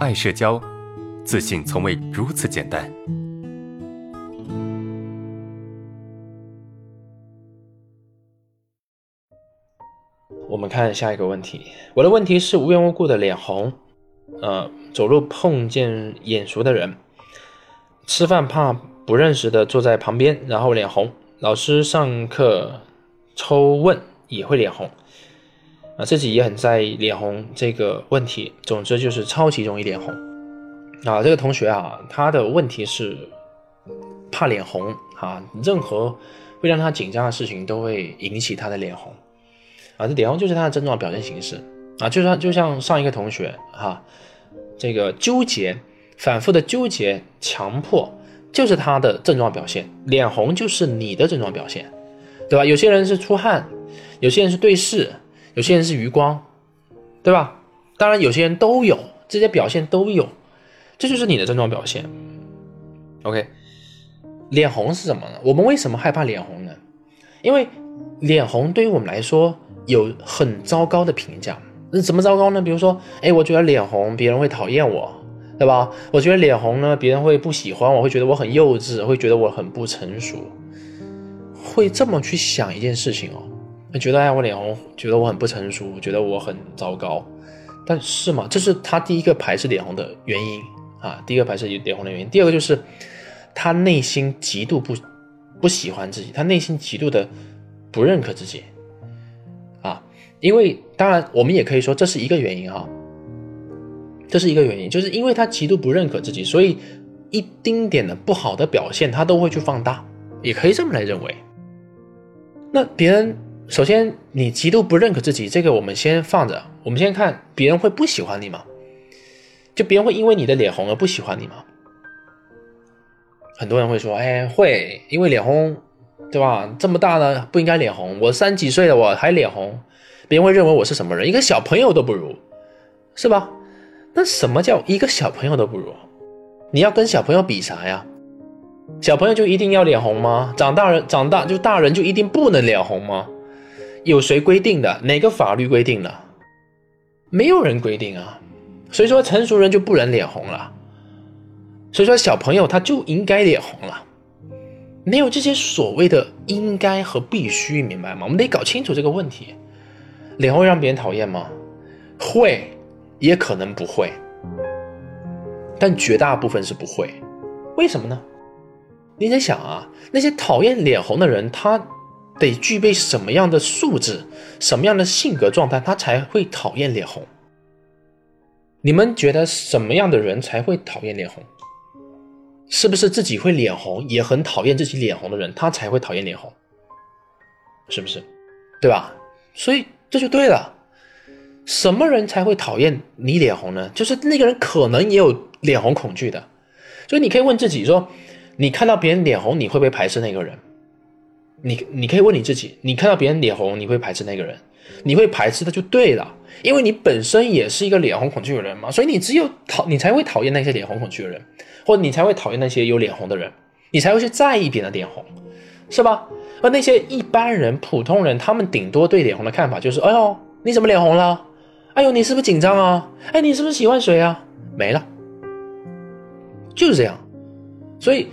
爱社交，自信从未如此简单。我们看下一个问题，我的问题是无缘无故的脸红，呃，走路碰见眼熟的人，吃饭怕不认识的坐在旁边，然后脸红，老师上课抽问也会脸红。啊，自己也很在意脸红这个问题。总之就是超级容易脸红。啊，这个同学啊，他的问题是怕脸红啊，任何会让他紧张的事情都会引起他的脸红。啊，这脸红就是他的症状表现形式。啊，就像就像上一个同学哈，这个纠结、反复的纠结、强迫，就是他的症状表现。脸红就是你的症状表现，对吧？有些人是出汗，有些人是对视。有些人是余光，对吧？当然，有些人都有这些表现都有，这就是你的症状表现。OK，脸红是什么呢？我们为什么害怕脸红呢？因为脸红对于我们来说有很糟糕的评价。那怎么糟糕呢？比如说，哎，我觉得脸红，别人会讨厌我，对吧？我觉得脸红呢，别人会不喜欢我，会觉得我很幼稚，会觉得我很不成熟，会这么去想一件事情哦。觉得哎，我脸红，觉得我很不成熟，觉得我很糟糕，但是嘛，这是他第一个排斥脸红的原因啊，第一个排斥脸红的原因。第二个就是他内心极度不不喜欢自己，他内心极度的不认可自己啊。因为当然，我们也可以说这是一个原因哈，这是一个原因，就是因为他极度不认可自己，所以一丁点的不好的表现他都会去放大，也可以这么来认为。那别人。首先，你极度不认可自己，这个我们先放着。我们先看别人会不喜欢你吗？就别人会因为你的脸红而不喜欢你吗？很多人会说：“哎，会，因为脸红，对吧？这么大了不应该脸红。我三几岁了我还脸红，别人会认为我是什么人？一个小朋友都不如，是吧？那什么叫一个小朋友都不如？你要跟小朋友比啥呀？小朋友就一定要脸红吗？长大人长大就大人就一定不能脸红吗？”有谁规定的？哪个法律规定的？没有人规定啊。所以说成熟人就不能脸红了。所以说小朋友他就应该脸红了。没有这些所谓的应该和必须，明白吗？我们得搞清楚这个问题。脸会让别人讨厌吗？会，也可能不会。但绝大部分是不会。为什么呢？你在想啊，那些讨厌脸红的人，他。得具备什么样的素质，什么样的性格状态，他才会讨厌脸红？你们觉得什么样的人才会讨厌脸红？是不是自己会脸红，也很讨厌自己脸红的人，他才会讨厌脸红？是不是？对吧？所以这就对了。什么人才会讨厌你脸红呢？就是那个人可能也有脸红恐惧的。所以你可以问自己说：你看到别人脸红，你会不会排斥那个人？你你可以问你自己，你看到别人脸红，你会排斥那个人？你会排斥他就对了，因为你本身也是一个脸红恐惧的人嘛，所以你只有讨你才会讨厌那些脸红恐惧的人，或者你才会讨厌那些有脸红的人，你才会去在意别人的脸红，是吧？而那些一般人、普通人，他们顶多对脸红的看法就是：哎呦，你怎么脸红了？哎呦，你是不是紧张啊？哎，你是不是喜欢谁啊？没了，就是这样，所以。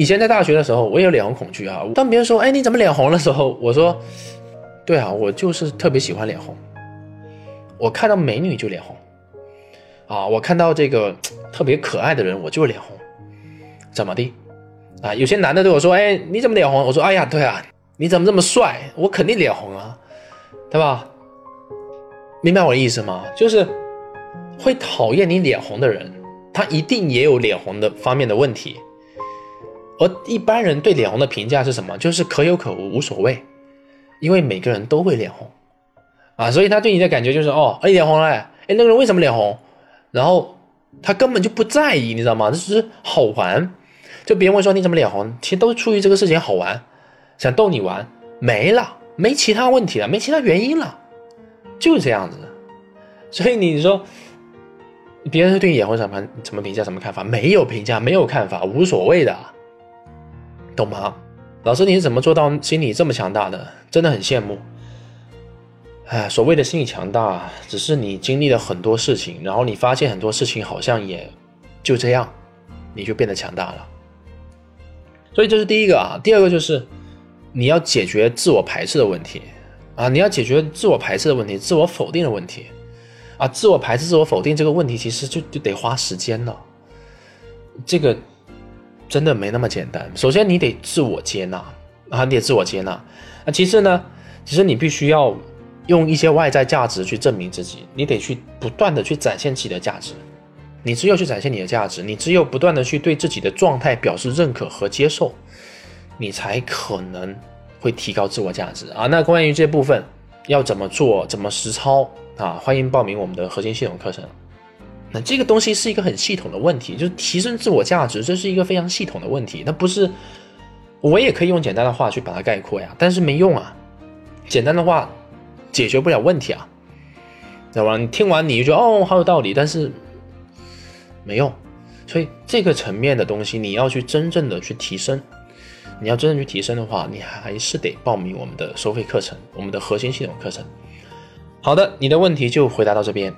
以前在大学的时候，我也有脸红恐惧啊。当别人说“哎，你怎么脸红”的时候，我说：“对啊，我就是特别喜欢脸红。我看到美女就脸红，啊，我看到这个特别可爱的人，我就脸红。怎么的？啊，有些男的对我说：‘哎，你怎么脸红？’我说：‘哎呀，对啊，你怎么这么帅？我肯定脸红啊，对吧？’明白我的意思吗？就是会讨厌你脸红的人，他一定也有脸红的方面的问题。”而一般人对脸红的评价是什么？就是可有可无，无所谓，因为每个人都会脸红，啊，所以他对你的感觉就是哦，哎，脸红了，哎，那个人为什么脸红？然后他根本就不在意，你知道吗？这只是好玩，就别人会说你怎么脸红，其实都出于这个事情好玩，想逗你玩，没了，没其他问题了，没其他原因了，就是这样子。所以你说别人对你脸红什么什么评价什么看法？没有评价，没有看法，无所谓的。懂吗，老师？你是怎么做到心理这么强大的？真的很羡慕。哎，所谓的心理强大，只是你经历了很多事情，然后你发现很多事情好像也就这样，你就变得强大了。所以这是第一个啊，第二个就是你要解决自我排斥的问题啊，你要解决自我排斥的问题，自我否定的问题啊，自我排斥、自我否定这个问题，其实就就得花时间了。这个真的没那么简单。首先你得自我接纳啊，你得自我接纳。那其次呢，其实你必须要。用一些外在价值去证明自己，你得去不断的去展现自己的价值。你只有去展现你的价值，你只有不断的去对自己的状态表示认可和接受，你才可能会提高自我价值啊。那关于这部分要怎么做，怎么实操啊？欢迎报名我们的核心系统课程。那这个东西是一个很系统的问题，就是提升自我价值，这是一个非常系统的问题。那不是我也可以用简单的话去把它概括呀，但是没用啊。简单的话。解决不了问题啊，知道吧？你听完你就觉得哦，好有道理，但是没用。所以这个层面的东西，你要去真正的去提升，你要真正去提升的话，你还是得报名我们的收费课程，我们的核心系统课程。好的，你的问题就回答到这边。